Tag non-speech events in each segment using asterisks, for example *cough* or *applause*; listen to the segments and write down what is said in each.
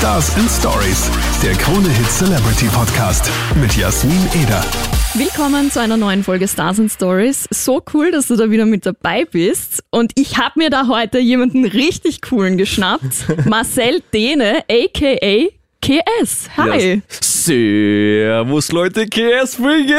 Stars and Stories, der Krone Hit Celebrity Podcast mit Jasmin Eder. Willkommen zu einer neuen Folge Stars and Stories. So cool, dass du da wieder mit dabei bist. Und ich habe mir da heute jemanden richtig coolen geschnappt. *laughs* Marcel Dehne, aka KS. Hi. Ja. Servus Leute, KS Freak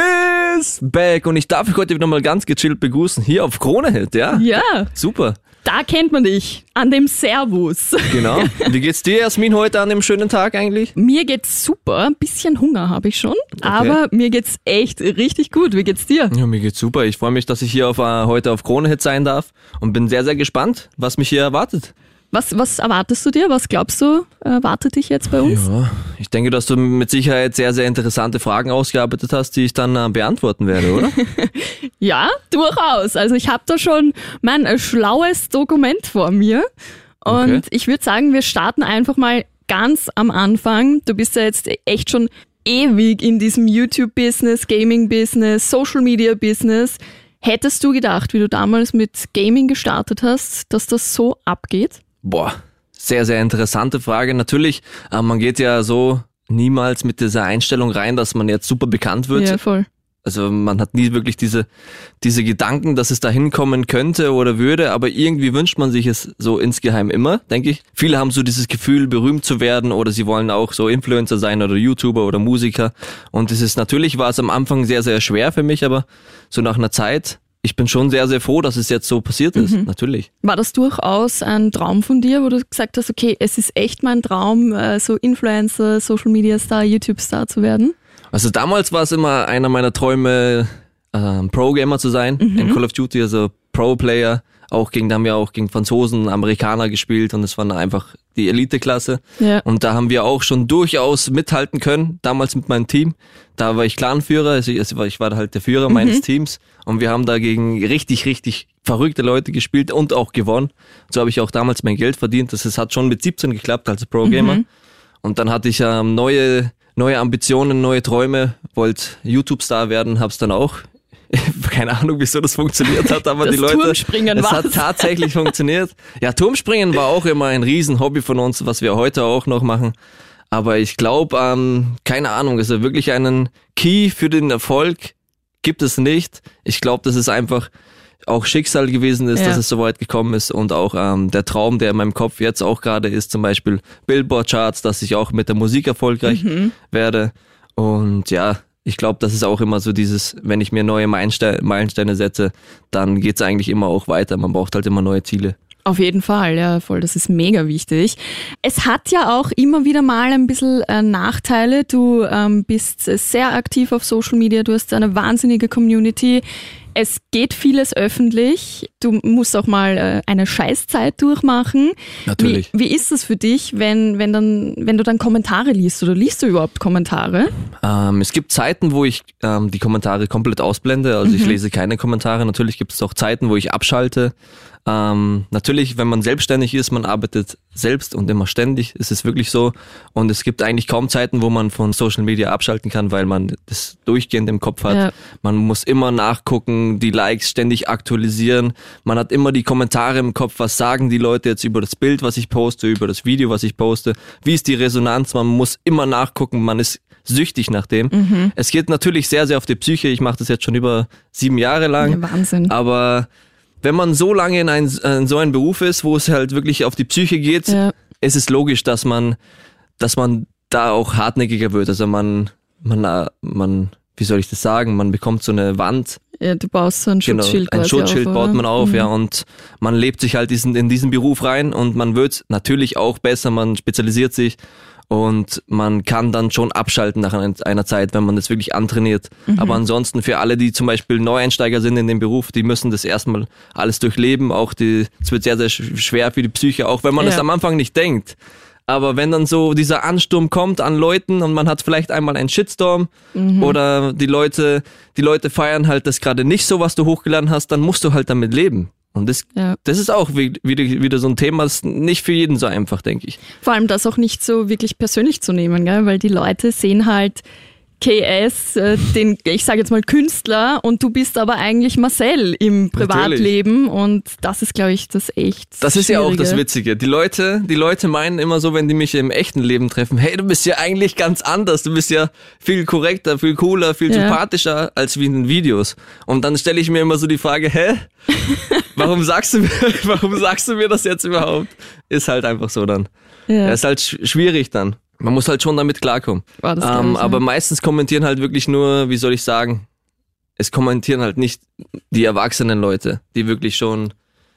is back und ich darf euch heute wieder mal ganz gechillt begrüßen hier auf Kronehit, ja? Ja. Super. Da kennt man dich, an dem Servus. *laughs* Genau. Wie geht's dir, Jasmin, heute an dem schönen Tag eigentlich? Mir geht's super, ein bisschen Hunger habe ich schon, aber mir geht's echt richtig gut. Wie geht's dir? Ja, mir geht's super. Ich freue mich, dass ich hier auf, uh, heute auf Kronehit sein darf und bin sehr, sehr gespannt, was mich hier erwartet. Was, was erwartest du dir? Was glaubst du, erwartet dich jetzt bei uns? Ja, ich denke, dass du mit Sicherheit sehr, sehr interessante Fragen ausgearbeitet hast, die ich dann äh, beantworten werde, oder? *laughs* ja, durchaus. Also ich habe da schon mein äh, schlaues Dokument vor mir. Und okay. ich würde sagen, wir starten einfach mal ganz am Anfang. Du bist ja jetzt echt schon ewig in diesem YouTube-Business, Gaming-Business, Social-Media-Business. Hättest du gedacht, wie du damals mit Gaming gestartet hast, dass das so abgeht? Boah, sehr, sehr interessante Frage. Natürlich, äh, man geht ja so niemals mit dieser Einstellung rein, dass man jetzt super bekannt wird. Ja, voll. Also man hat nie wirklich diese, diese Gedanken, dass es da hinkommen könnte oder würde, aber irgendwie wünscht man sich es so insgeheim immer, denke ich. Viele haben so dieses Gefühl, berühmt zu werden oder sie wollen auch so Influencer sein oder YouTuber oder Musiker. Und es ist natürlich war es am Anfang sehr, sehr schwer für mich, aber so nach einer Zeit ich bin schon sehr, sehr froh, dass es jetzt so passiert ist, mhm. natürlich. War das durchaus ein Traum von dir, wo du gesagt hast, okay, es ist echt mein Traum, äh, so Influencer, Social Media Star, YouTube Star zu werden? Also damals war es immer einer meiner Träume, ähm, Pro-Gamer zu sein mhm. in Call of Duty, also Pro-Player. Auch gegen, da haben wir auch gegen Franzosen, Amerikaner gespielt und es war einfach die Elite-Klasse. Ja. Und da haben wir auch schon durchaus mithalten können, damals mit meinem Team. Da war ich Clanführer, also ich war halt der Führer mhm. meines Teams und wir haben da gegen richtig, richtig verrückte Leute gespielt und auch gewonnen. So habe ich auch damals mein Geld verdient. Das hat schon mit 17 geklappt als Pro-Gamer. Mhm. Und dann hatte ich ähm, neue, neue Ambitionen, neue Träume, wollte YouTube-Star werden, hab's dann auch *laughs* keine Ahnung, wieso das funktioniert hat, aber das die Leute. Turmspringen es hat *laughs* tatsächlich funktioniert. Ja, Turmspringen war auch immer ein Riesenhobby von uns, was wir heute auch noch machen. Aber ich glaube, ähm, keine Ahnung, also wirklich einen Key für den Erfolg gibt es nicht. Ich glaube, das ist einfach auch Schicksal gewesen ist, ja. dass es so weit gekommen ist und auch ähm, der Traum, der in meinem Kopf jetzt auch gerade ist, zum Beispiel Billboard-Charts, dass ich auch mit der Musik erfolgreich mhm. werde. Und ja, ich glaube, das ist auch immer so dieses, wenn ich mir neue Meilensteine setze, dann geht's eigentlich immer auch weiter. Man braucht halt immer neue Ziele. Auf jeden Fall, ja, voll, das ist mega wichtig. Es hat ja auch immer wieder mal ein bisschen äh, Nachteile. Du ähm, bist sehr aktiv auf Social Media, du hast eine wahnsinnige Community. Es geht vieles öffentlich. Du musst auch mal äh, eine Scheißzeit durchmachen. Natürlich. Wie, wie ist das für dich, wenn, wenn, dann, wenn du dann Kommentare liest oder liest du überhaupt Kommentare? Ähm, es gibt Zeiten, wo ich ähm, die Kommentare komplett ausblende. Also mhm. ich lese keine Kommentare. Natürlich gibt es auch Zeiten, wo ich abschalte. Ähm, natürlich, wenn man selbstständig ist, man arbeitet selbst und immer ständig, ist es wirklich so. Und es gibt eigentlich kaum Zeiten, wo man von Social Media abschalten kann, weil man das durchgehend im Kopf hat. Ja. Man muss immer nachgucken, die Likes ständig aktualisieren. Man hat immer die Kommentare im Kopf, was sagen die Leute jetzt über das Bild, was ich poste, über das Video, was ich poste. Wie ist die Resonanz? Man muss immer nachgucken, man ist süchtig nach dem. Mhm. Es geht natürlich sehr, sehr auf die Psyche. Ich mache das jetzt schon über sieben Jahre lang. Ja, Wahnsinn. Aber wenn man so lange in, ein, in so einem Beruf ist, wo es halt wirklich auf die Psyche geht, ja. ist es logisch, dass man, dass man da auch hartnäckiger wird. Also man, man, man, wie soll ich das sagen? Man bekommt so eine Wand. Ja, du baust so ein genau, Schutzschild. Ein Schutzschild auf, baut man auf, mhm. ja, und man lebt sich halt diesen, in diesen Beruf rein und man wird natürlich auch besser, man spezialisiert sich und man kann dann schon abschalten nach einer Zeit, wenn man das wirklich antrainiert. Mhm. Aber ansonsten für alle, die zum Beispiel Neueinsteiger sind in dem Beruf, die müssen das erstmal alles durchleben. Auch die, es wird sehr, sehr schwer für die Psyche, auch wenn man es ja. am Anfang nicht denkt. Aber wenn dann so dieser Ansturm kommt an Leuten und man hat vielleicht einmal einen Shitstorm mhm. oder die Leute, die Leute feiern halt das gerade nicht so, was du hochgeladen hast, dann musst du halt damit leben. Und das, ja. das ist auch wieder, wieder so ein Thema, das ist nicht für jeden so einfach, denke ich. Vor allem das auch nicht so wirklich persönlich zu nehmen, gell? weil die Leute sehen halt KS, äh, den, ich sage jetzt mal Künstler, und du bist aber eigentlich Marcel im Privatleben Natürlich. und das ist, glaube ich, das echt. Das ist ja auch das Witzige. Die Leute, die Leute meinen immer so, wenn die mich im echten Leben treffen, hey, du bist ja eigentlich ganz anders, du bist ja viel korrekter, viel cooler, viel ja. sympathischer als wie in den Videos. Und dann stelle ich mir immer so die Frage, hä? *laughs* Warum sagst du mir, warum sagst du mir das jetzt überhaupt? Ist halt einfach so dann. Ja. ist halt schwierig dann. Man muss halt schon damit klarkommen. Oh, ähm, aber meistens kommentieren halt wirklich nur, wie soll ich sagen, es kommentieren halt nicht die erwachsenen Leute, die wirklich schon,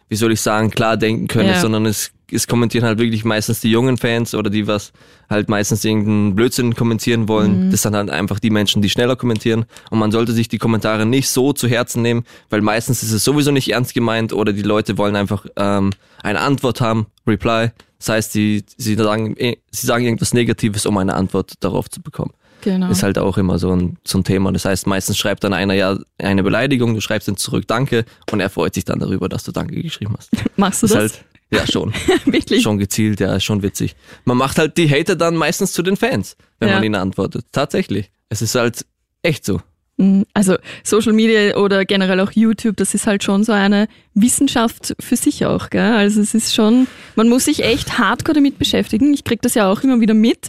wie soll ich sagen, klar denken können, ja. sondern es, es kommentieren halt wirklich meistens die jungen Fans oder die was halt meistens irgendeinen Blödsinn kommentieren wollen. Mhm. Das sind halt einfach die Menschen, die schneller kommentieren. Und man sollte sich die Kommentare nicht so zu Herzen nehmen, weil meistens ist es sowieso nicht ernst gemeint oder die Leute wollen einfach ähm, eine Antwort haben, Reply. Das heißt, sie, sie, sagen, eh, sie sagen irgendwas Negatives, um eine Antwort darauf zu bekommen. Genau. Ist halt auch immer so ein, so ein Thema. Das heißt, meistens schreibt dann einer ja eine Beleidigung, du schreibst ihn zurück Danke und er freut sich dann darüber, dass du Danke geschrieben hast. *laughs* Machst du das? das? Halt, ja, schon. *laughs* Wirklich? Schon gezielt, ja, schon witzig. Man macht halt die Hater dann meistens zu den Fans, wenn ja. man ihnen antwortet. Tatsächlich. Es ist halt echt so. Mhm. Also Social Media oder generell auch YouTube, das ist halt schon so eine Wissenschaft für sich auch. Gell? Also es ist schon, man muss sich echt hardcore damit beschäftigen. Ich kriege das ja auch immer wieder mit.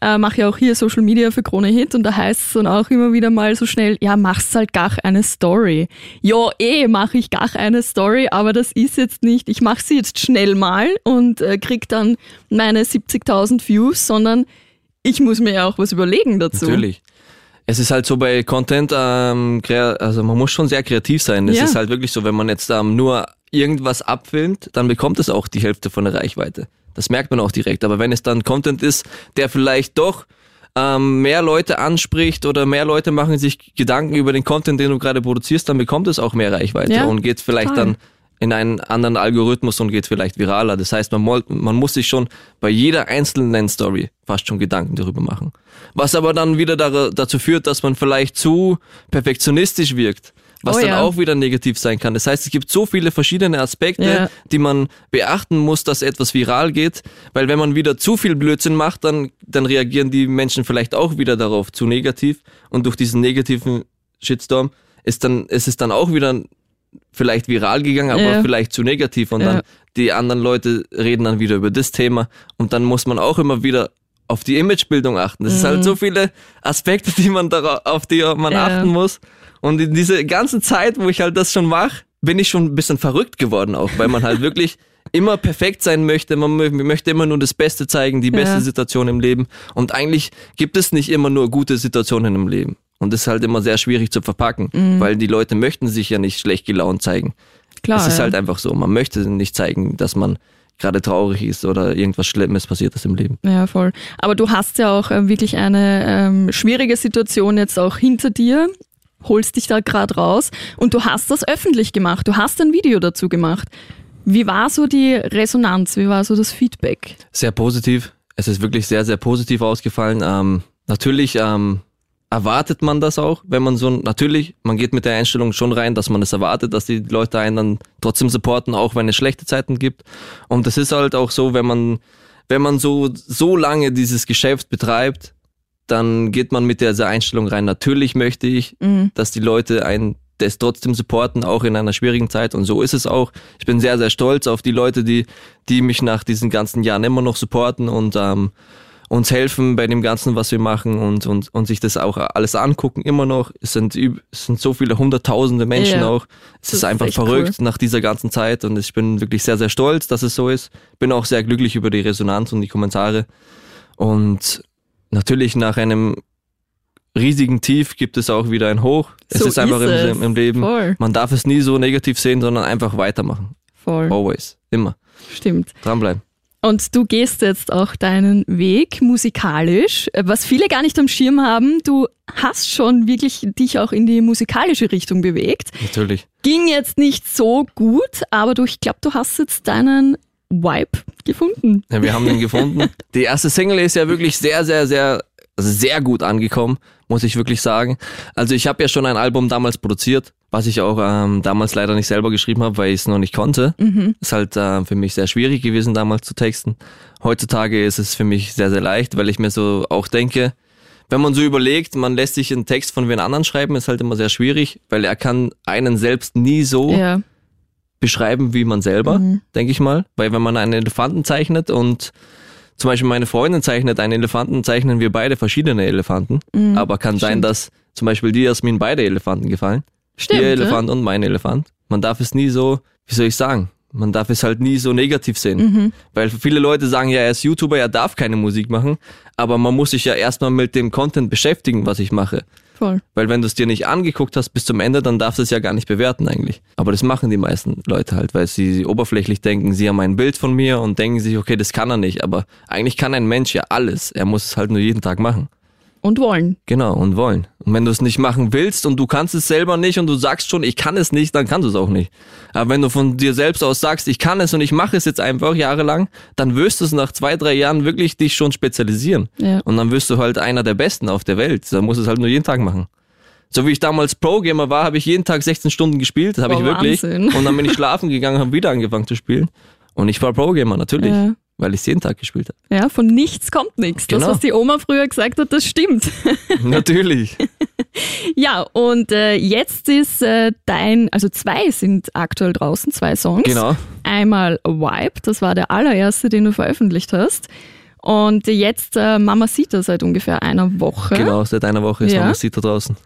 Äh, mache ja auch hier Social Media für Krone Hit und da heißt es dann auch immer wieder mal so schnell, ja, machst halt gar eine Story. Ja, eh, mache ich gar eine Story, aber das ist jetzt nicht, ich mache sie jetzt schnell mal und äh, krieg dann meine 70.000 Views, sondern ich muss mir ja auch was überlegen dazu. Natürlich es ist halt so bei Content, ähm, also man muss schon sehr kreativ sein. Es ja. ist halt wirklich so, wenn man jetzt ähm, nur irgendwas abfilmt, dann bekommt es auch die Hälfte von der Reichweite. Das merkt man auch direkt. Aber wenn es dann Content ist, der vielleicht doch ähm, mehr Leute anspricht oder mehr Leute machen sich Gedanken über den Content, den du gerade produzierst, dann bekommt es auch mehr Reichweite ja, und geht vielleicht toll. dann in einen anderen Algorithmus und geht vielleicht viraler. Das heißt, man, man muss sich schon bei jeder einzelnen Story fast schon Gedanken darüber machen. Was aber dann wieder da, dazu führt, dass man vielleicht zu perfektionistisch wirkt, was oh, dann ja. auch wieder negativ sein kann. Das heißt, es gibt so viele verschiedene Aspekte, ja. die man beachten muss, dass etwas viral geht, weil wenn man wieder zu viel Blödsinn macht, dann, dann reagieren die Menschen vielleicht auch wieder darauf zu negativ und durch diesen negativen Shitstorm ist dann, ist es dann auch wieder vielleicht viral gegangen, aber ja. vielleicht zu negativ und ja. dann die anderen Leute reden dann wieder über das Thema und dann muss man auch immer wieder auf die Imagebildung achten. Das mhm. ist halt mhm. so viele Aspekte, die man darauf, auf die man ja. achten muss. Und in dieser ganzen Zeit, wo ich halt das schon mache, bin ich schon ein bisschen verrückt geworden auch, weil man halt *laughs* wirklich immer perfekt sein möchte. Man möchte immer nur das Beste zeigen, die beste Situation im Leben. Und eigentlich gibt es nicht immer nur gute Situationen im Leben. Und das ist halt immer sehr schwierig zu verpacken, mhm. weil die Leute möchten sich ja nicht schlecht gelaunt zeigen. Klar. Es ist ja. halt einfach so. Man möchte nicht zeigen, dass man gerade traurig ist oder irgendwas Schlimmes passiert ist im Leben. Ja, voll. Aber du hast ja auch äh, wirklich eine ähm, schwierige Situation jetzt auch hinter dir, holst dich da gerade raus und du hast das öffentlich gemacht. Du hast ein Video dazu gemacht. Wie war so die Resonanz? Wie war so das Feedback? Sehr positiv. Es ist wirklich sehr, sehr positiv ausgefallen. Ähm, natürlich ähm, erwartet man das auch, wenn man so, natürlich, man geht mit der Einstellung schon rein, dass man es erwartet, dass die Leute einen dann trotzdem supporten, auch wenn es schlechte Zeiten gibt. Und das ist halt auch so, wenn man, wenn man so, so lange dieses Geschäft betreibt, dann geht man mit dieser Einstellung rein. Natürlich möchte ich, mhm. dass die Leute einen das trotzdem supporten, auch in einer schwierigen Zeit. Und so ist es auch. Ich bin sehr, sehr stolz auf die Leute, die, die mich nach diesen ganzen Jahren immer noch supporten und ähm, uns helfen bei dem Ganzen, was wir machen und, und, und sich das auch alles angucken, immer noch. Es sind, es sind so viele hunderttausende Menschen ja, auch. Es ist, ist einfach verrückt cool. nach dieser ganzen Zeit und ich bin wirklich sehr, sehr stolz, dass es so ist. Bin auch sehr glücklich über die Resonanz und die Kommentare. Und natürlich nach einem riesigen Tief gibt es auch wieder ein Hoch. Es so ist einfach ist im, im, Leben. Voll. Man darf es nie so negativ sehen, sondern einfach weitermachen. Voll. Always. Immer. Stimmt. Dranbleiben. Und du gehst jetzt auch deinen Weg musikalisch, was viele gar nicht am Schirm haben. Du hast schon wirklich dich auch in die musikalische Richtung bewegt. Natürlich. Ging jetzt nicht so gut, aber du, ich glaube, du hast jetzt deinen Vibe gefunden. Ja, wir haben den gefunden. *laughs* Die erste Single ist ja wirklich sehr, sehr, sehr, sehr gut angekommen, muss ich wirklich sagen. Also ich habe ja schon ein Album damals produziert, was ich auch ähm, damals leider nicht selber geschrieben habe, weil ich es noch nicht konnte. Mhm. Ist halt äh, für mich sehr schwierig gewesen, damals zu texten. Heutzutage ist es für mich sehr, sehr leicht, weil ich mir so auch denke, wenn man so überlegt, man lässt sich einen Text von wen anderen schreiben, ist halt immer sehr schwierig, weil er kann einen selbst nie so Ja. beschreiben wie man selber, denke ich mal. Weil wenn man einen Elefanten zeichnet und zum Beispiel meine Freundin zeichnet einen Elefanten, zeichnen wir beide verschiedene Elefanten. Aber kann sein, Stimmt. dass zum Beispiel dir, Jasmin, beide Elefanten gefallen. Stimmt. Ihr ja. Elefant und mein Elefant. Man darf es nie so, wie soll ich sagen, man darf es halt nie so negativ sehen. Weil viele Leute sagen ja, er ist YouTuber, er darf keine Musik machen, aber man muss sich ja erstmal mit dem Content beschäftigen, was ich mache. Voll. Weil wenn du es dir nicht angeguckt hast bis zum Ende, dann darfst du es ja gar nicht bewerten eigentlich. Aber das machen die meisten Leute halt, weil sie oberflächlich denken, sie haben ein Bild von mir und denken sich, okay, das kann er nicht. Aber eigentlich kann ein Mensch ja alles. Er muss es halt nur jeden Tag machen. Und wollen. Genau, und wollen. Und wenn du es nicht machen willst und du kannst es selber nicht und du sagst schon, ich kann es nicht, dann kannst du es auch nicht. Aber wenn du von dir selbst aus sagst, ich kann es und ich mache es jetzt einfach jahrelang, dann wirst du es nach zwei, drei Jahren wirklich dich schon spezialisieren. Ja. Und dann wirst du halt einer der Besten auf der Welt. Dann musst du es halt nur jeden Tag machen. So wie ich damals Pro-Gamer war, habe ich jeden Tag 16 Stunden gespielt. Das habe ich wirklich. Wahnsinn. Und dann bin ich schlafen gegangen, habe wieder angefangen zu spielen. Und ich war Pro-Gamer, natürlich. Ja. Weil ich es jeden Tag gespielt habe. Ja, von nichts kommt nichts. Das, Genau. was die Oma früher gesagt hat, das stimmt. *laughs* *laughs* natürlich. Ja, und äh, jetzt ist äh, dein, also zwei sind aktuell draußen, zwei Songs. Genau. Einmal Wipe, das war der allererste, den du veröffentlicht hast. Und jetzt äh, Mamacita seit ungefähr einer Woche. Genau, seit einer Woche ist Ja. Sieht da draußen.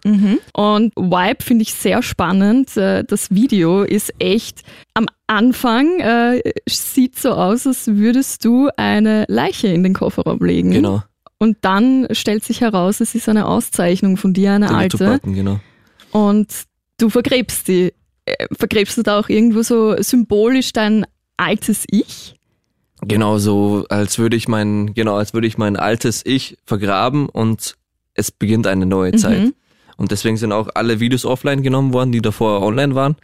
Und Wipe finde ich sehr spannend. Äh, Das Video ist echt am Anfang äh, sieht so aus, als würdest du eine Leiche in den Kofferraum legen. Genau. Und dann stellt sich heraus, es ist eine Auszeichnung von dir, eine Der alte. YouTube-Button, genau. Und du vergräbst die. Äh, Vergräbst du da auch irgendwo so symbolisch dein altes Ich? Genau so, als würde ich mein, genau, als würde ich mein altes Ich vergraben und es beginnt eine neue Zeit. Und deswegen sind auch alle Videos offline genommen worden, die davor online waren,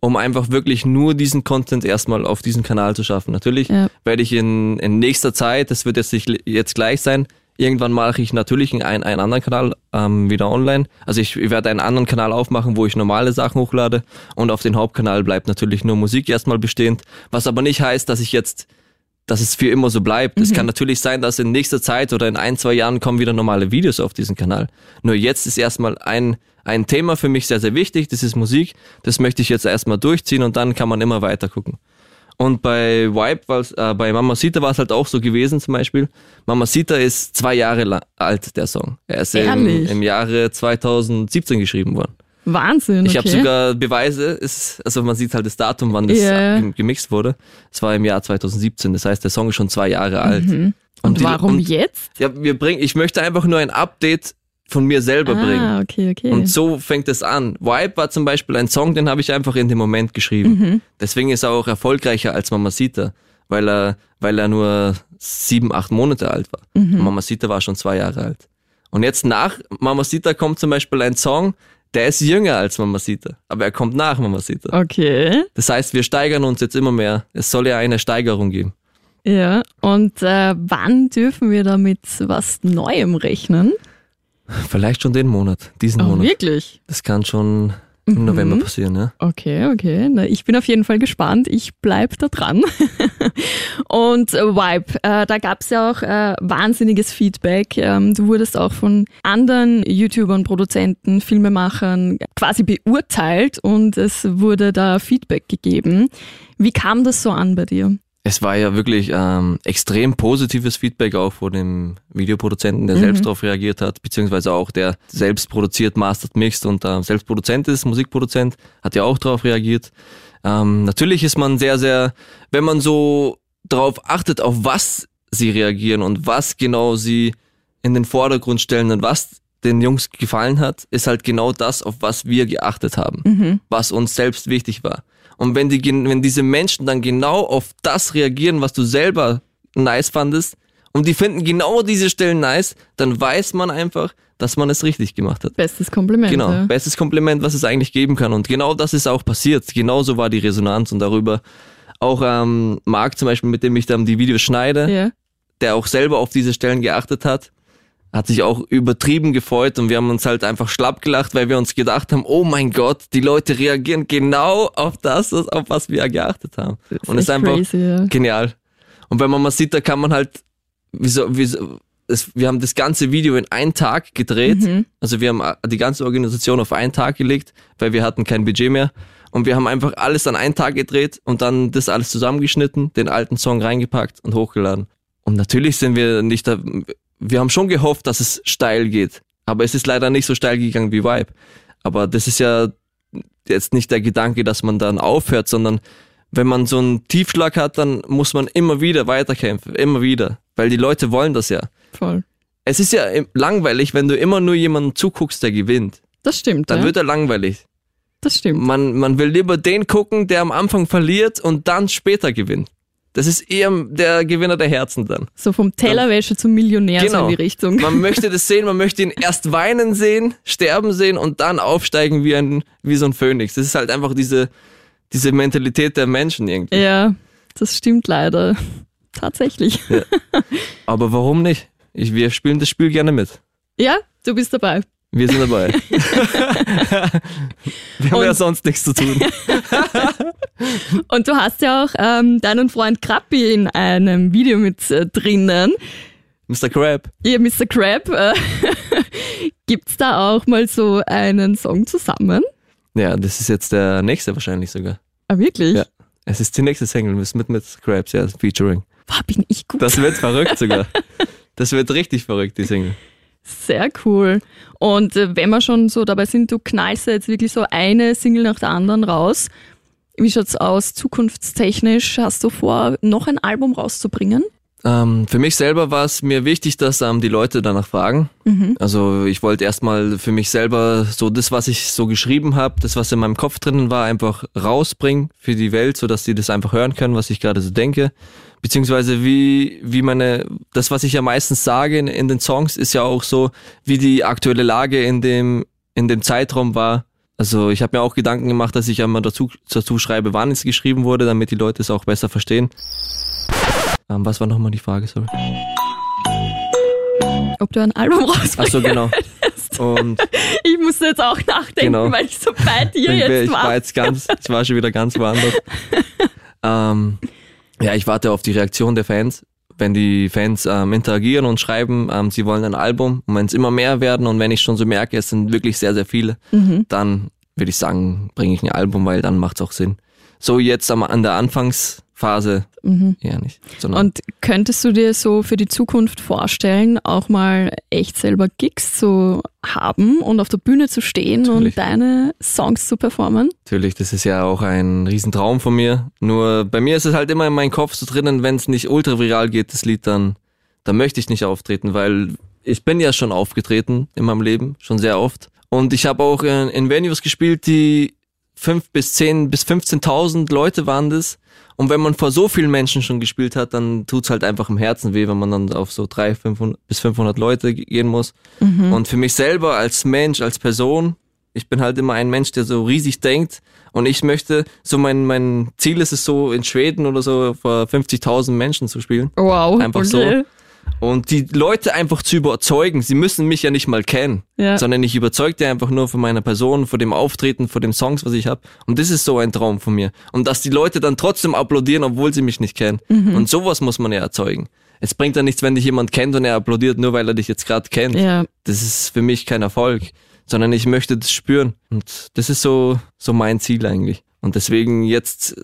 um einfach wirklich nur diesen Content erstmal auf diesen Kanal zu schaffen. Natürlich Ja. werde ich in, in nächster Zeit, das wird jetzt nicht jetzt gleich sein, irgendwann mache ich natürlich einen, einen anderen Kanal ähm, wieder online. Also ich werde einen anderen Kanal aufmachen, wo ich normale Sachen hochlade und auf den Hauptkanal bleibt natürlich nur Musik erstmal bestehend, was aber nicht heißt, dass ich jetzt dass es für immer so bleibt. Es kann natürlich sein, dass in nächster Zeit oder in ein, zwei Jahren kommen wieder normale Videos auf diesen Kanal. Nur jetzt ist erstmal ein, ein Thema für mich sehr, sehr wichtig. Das ist Musik. Das möchte ich jetzt erstmal durchziehen und dann kann man immer weiter gucken. Und bei war's, äh, bei Mamacita war es halt auch so gewesen zum Beispiel. Mamacita ist zwei Jahre alt, der Song. Er ist im, im Jahre 2017 geschrieben worden. Wahnsinn. Ich okay. habe sogar Beweise, es, also man sieht halt das Datum, wann das gem- gemixt wurde. Es war im Jahr 2017, das heißt, der Song ist schon zwei Jahre alt. Mhm. Und, die- warum und, jetzt? ja, wir bringen, ich möchte einfach nur ein Update von mir selber bringen. Ah, okay, okay. Und so fängt es an. Vibe war zum Beispiel ein Song, den habe ich einfach in dem Moment geschrieben. Mhm. Deswegen ist er auch erfolgreicher als Mamacita, weil er, weil er nur sieben, acht Monate alt war. Mhm. Und Mamacita war schon zwei Jahre alt. Und jetzt nach Mamacita kommt zum Beispiel ein Song, der ist jünger als Mamacita, aber er kommt nach Mamacita. okay. Das heißt, wir steigern uns jetzt immer mehr. Es soll ja eine Steigerung geben. Ja. Und äh, wann dürfen wir damit was Neuem rechnen? Vielleicht schon den Monat, diesen Oh, Monat. wirklich? Das kann schon im November passieren, ja. Okay, okay. Na, ich bin auf jeden Fall gespannt. Ich bleib da dran. *laughs* Und äh, Vibe, äh, da gab's ja auch äh, wahnsinniges Feedback. Ähm, du wurdest auch von anderen YouTubern, Produzenten, Filmemachern quasi beurteilt und es wurde da Feedback gegeben. Wie kam das so an bei dir? Es war ja wirklich ähm, extrem positives Feedback auch von dem Videoproduzenten, der selbst darauf reagiert hat, beziehungsweise auch der selbst produziert, mastert, mixt und äh, selbst Produzent ist, Musikproduzent, hat ja auch darauf reagiert. Ähm, natürlich ist man sehr, sehr, wenn man so darauf achtet, auf was sie reagieren und was genau sie in den Vordergrund stellen und was den Jungs gefallen hat, ist halt genau das, auf was wir geachtet haben, was uns selbst wichtig war. Und wenn, die, wenn diese Menschen dann genau auf das reagieren, was du selber nice fandest, und die finden genau diese Stellen nice, dann weiß man einfach, dass man es richtig gemacht hat. Bestes Kompliment. Genau, Ja. bestes Kompliment, was es eigentlich geben kann. Und genau das ist auch passiert. Genauso war die Resonanz und darüber auch ähm, Marc zum Beispiel, mit dem ich dann die Videos schneide, Ja. der auch selber auf diese Stellen geachtet hat, hat sich auch übertrieben gefreut und wir haben uns halt einfach schlapp gelacht, weil wir uns gedacht haben, oh mein Gott, die Leute reagieren genau auf das, auf was wir geachtet haben. und es ist einfach crazy, ja. genial. Und wenn man mal sieht, da kann man halt, wieso, wieso, es, wir haben das ganze Video in einen Tag gedreht. Mhm. Also wir haben äh, die ganze Organisation auf einen Tag gelegt, weil wir hatten kein Budget mehr. Und wir haben einfach alles an einen Tag gedreht und dann das alles zusammengeschnitten, den alten Song reingepackt und hochgeladen. Und natürlich sind wir nicht da, wir haben schon gehofft, dass es steil geht. Aber es ist leider nicht so steil gegangen wie Vibe. Aber das ist ja jetzt nicht der Gedanke, dass man dann aufhört, sondern wenn man so einen Tiefschlag hat, dann muss man immer wieder weiterkämpfen, immer wieder. Weil die Leute wollen das ja. Voll. Es ist ja langweilig, wenn du immer nur jemanden zuguckst, der gewinnt. Das stimmt. Dann ja? wird er langweilig. Das stimmt. Man, man will lieber den gucken, der am Anfang verliert und dann später gewinnt. Das ist eher der Gewinner der Herzen dann. So vom Tellerwäsche zum Millionär so Genau. in die Richtung. Man möchte das sehen, man möchte ihn erst weinen sehen, sterben sehen und dann aufsteigen wie, ein, wie so ein Phönix. Das ist halt einfach diese, diese Mentalität der Menschen irgendwie. Ja, das stimmt leider. Tatsächlich. *laughs* Aber warum nicht? Ich, wir spielen das Spiel gerne mit. Ja, du bist dabei. Wir sind dabei. *laughs* wir haben Und- ja sonst nichts zu tun. *laughs* Und du hast ja auch ähm, deinen Freund Krappi in einem Video mit äh, drinnen. Mr. Crab. Ihr Mr. Crab, äh, *laughs* gibt's da auch mal so einen Song zusammen? Ja, das ist jetzt der nächste wahrscheinlich sogar. Ah, wirklich? Ja. Es ist die nächste Single mit, mit, Krabs, ja, Featuring. Boah, bin ich gut. Das wird verrückt sogar. Das wird richtig verrückt, die Single. Sehr cool. Und äh, wenn wir schon so dabei sind, du knallst ja jetzt wirklich so eine Single nach der anderen raus. Wie schaut's aus zukunftstechnisch? Hast du vor, noch ein Album rauszubringen? Ähm, für mich selber war es mir wichtig, dass ähm, die Leute danach fragen. Also ich wollte erstmal für mich selber so das, was ich so geschrieben habe, das, was in meinem Kopf drinnen war, einfach rausbringen für die Welt, so dass die das einfach hören können, was ich gerade so denke. Beziehungsweise wie, wie meine, das, was ich ja meistens sage in, in den Songs, ist ja auch so, wie die aktuelle Lage in dem, in dem Zeitraum war. Also ich habe mir auch Gedanken gemacht, dass ich ja mal dazu, dazu schreibe, wann es geschrieben wurde, damit die Leute es auch besser verstehen. Ähm, was war nochmal die Frage, sorry? Ob du ein Album rausbringst? Ach so, genau. Und *laughs* Ich musste jetzt auch nachdenken, Genau. weil ich so bei dir ich, jetzt ich war. war jetzt ganz, ich war schon wieder ganz woanders. *laughs* ähm, ja, ich warte auf die Reaktion der Fans. Wenn die Fans ähm, interagieren und schreiben, ähm, sie wollen ein Album und wenn es immer mehr werden und wenn ich schon so merke, es sind wirklich sehr, sehr viele, Mhm. dann würde ich sagen, bringe ich ein Album, weil dann macht es auch Sinn. So jetzt am, an der Anfangsphase eher nicht. Mhm. Und könntest du dir so für die Zukunft vorstellen, auch mal echt selber Gigs zu haben und auf der Bühne zu stehen Natürlich. und deine Songs zu performen? Natürlich, das ist ja auch ein Riesentraum von mir. Nur bei mir ist es halt immer in meinem Kopf so drinnen, wenn es nicht ultra viral geht, das Lied, dann, dann möchte ich nicht auftreten, weil ich bin ja schon aufgetreten in meinem Leben, schon sehr oft. Und ich habe auch in, in Venues gespielt, die fünf bis zehn bis 15.000 Leute waren das. Und wenn man vor so vielen Menschen schon gespielt hat, dann tut's halt einfach im Herzen weh, wenn man dann auf so drei 500 bis 500 Leute gehen muss. Und für mich selber als Mensch, als Person, ich bin halt immer ein Mensch, der so riesig denkt. Und ich möchte, so mein, mein Ziel ist es so, in Schweden oder so vor 50.000 Menschen zu spielen. Wow. Einfach okay. Und die Leute einfach zu überzeugen. Sie müssen mich ja nicht mal kennen, Ja. sondern ich überzeuge die einfach nur von meiner Person, von dem Auftreten, von den Songs, was ich habe. Und das ist so ein Traum von mir. Und dass die Leute dann trotzdem applaudieren, obwohl sie mich nicht kennen. Mhm. Und sowas muss man ja erzeugen. Es bringt ja nichts, wenn dich jemand kennt und er applaudiert, nur weil er dich jetzt gerade kennt Ja. das ist für mich kein Erfolg, sondern ich möchte das spüren. Und das ist so, so mein Ziel eigentlich. Und deswegen jetzt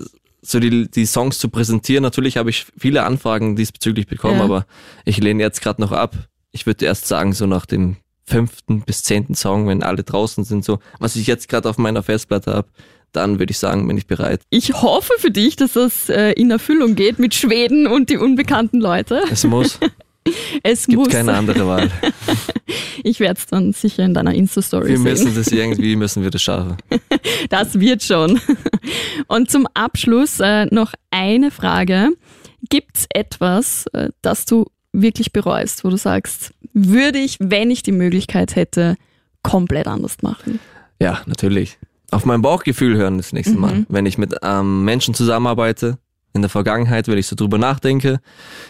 so die, die Songs zu präsentieren, natürlich habe ich viele Anfragen diesbezüglich bekommen, Ja. aber ich lehne jetzt gerade noch ab. Ich würde erst sagen, so nach dem fünften bis zehnten Song, wenn alle draußen sind, so, was ich jetzt gerade auf meiner Festplatte habe, dann würde ich sagen, bin ich bereit. Ich hoffe für dich, dass das äh, in Erfüllung geht mit Schweden und die unbekannten Leute. Es muss, *laughs* Es gibt muss. keine andere Wahl. *laughs* Ich werde es dann sicher in deiner Insta-Story Wir sehen. müssen das *laughs* irgendwie, müssen wir das schaffen. Das wird schon. Und zum Abschluss äh, noch eine Frage. Gibt es etwas, äh, das du wirklich bereust, wo du sagst, würde ich, wenn ich die Möglichkeit hätte, komplett anders machen? Ja, natürlich. Auf mein Bauchgefühl hören das nächste Mal. Wenn ich mit ähm, Menschen zusammenarbeite, in der Vergangenheit, wenn ich so drüber nachdenke.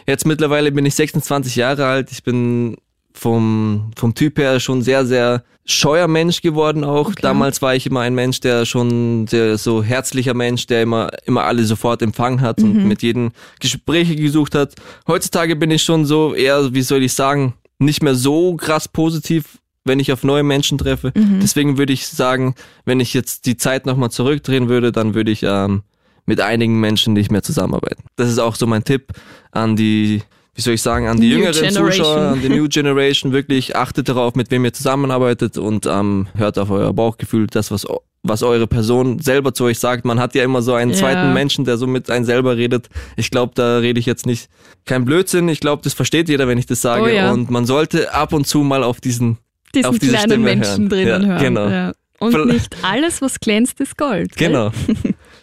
Jetzt mittlerweile bin ich 26 Jahre alt. Ich bin vom, vom Typ her schon sehr, sehr scheuer Mensch geworden auch. Okay. Damals war ich immer ein Mensch, der schon sehr so herzlicher Mensch, der immer, immer alle sofort empfangen hat und mit jedem Gespräche gesucht hat. Heutzutage bin ich schon so eher, wie soll ich sagen, nicht mehr so krass positiv, wenn ich auf neue Menschen treffe. Mhm. Deswegen würde ich sagen, wenn ich jetzt die Zeit nochmal zurückdrehen würde, dann würde ich ähm, mit einigen Menschen nicht mehr zusammenarbeiten. Das ist auch so mein Tipp an die, wie soll ich sagen, an die New jüngeren Generation. Zuschauer, an die New Generation. Wirklich achtet darauf, mit wem ihr zusammenarbeitet und ähm, hört auf euer Bauchgefühl, das, was, was eure Person selber zu euch sagt. Man hat ja immer so einen Ja. zweiten Menschen, der so mit einem selber redet. Ich glaube, da rede ich jetzt nicht kein Blödsinn. Ich glaube, das versteht jeder, wenn ich das sage. Oh ja. Und man sollte ab und zu mal auf diesen Diesen auf diese kleinen Stimme Menschen hören. drinnen Ja, hören. genau. Und nicht alles, was glänzt, ist Gold. Genau. *laughs*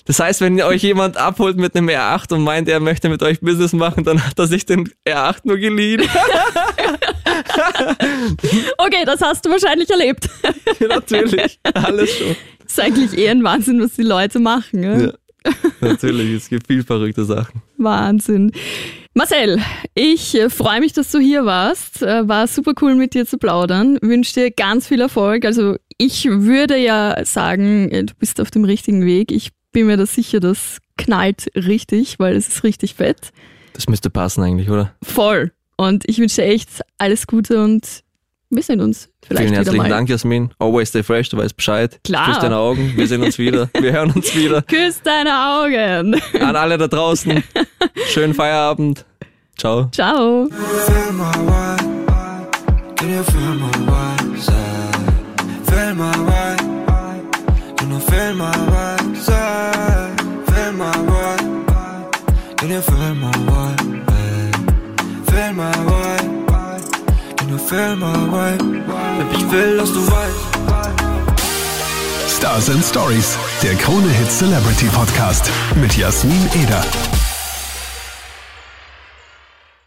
Das heißt, wenn euch jemand abholt mit einem R8 und meint, er möchte mit euch Business machen, dann hat er sich den R8 nur geliehen. *laughs* Okay, das hast du wahrscheinlich erlebt. *laughs* Natürlich. Alles schon. ist eigentlich eher ein Wahnsinn, was die Leute machen. Ne? Ja. Natürlich, es gibt viel verrückte Sachen. Wahnsinn. Marcel, ich äh, freue mich, dass du hier warst. Äh, War super cool mit dir zu plaudern. Wünsche dir ganz viel Erfolg. Also ich würde ja sagen, äh, du bist auf dem richtigen Weg. Ich bin mir da sicher, das knallt richtig, weil es ist richtig fett. Das müsste passen eigentlich, oder? Voll. Und ich wünsche dir echt alles Gute und wir sehen uns vielleicht Vielen wieder herzlichen mal. Dank, Jasmin. Always stay fresh, du weißt Bescheid. Klar. Küss deine Augen, wir sehen uns wieder. Wir hören uns wieder. *laughs* Küss deine Augen. An alle da draußen. *laughs* Schönen Feierabend. Ciao. Ciao. Feel my vibe. Can you feel my vibe? Side. Feel my vibe. Can you feel my vibe? Side. Feel my vibe. Can you feel my vibe? babe? Feel my vibe. Can you feel my vibe? Baby, ich will, dass du weißt. Stars and Stories, der Krone Hit Celebrity Podcast mit Jasmin Eder.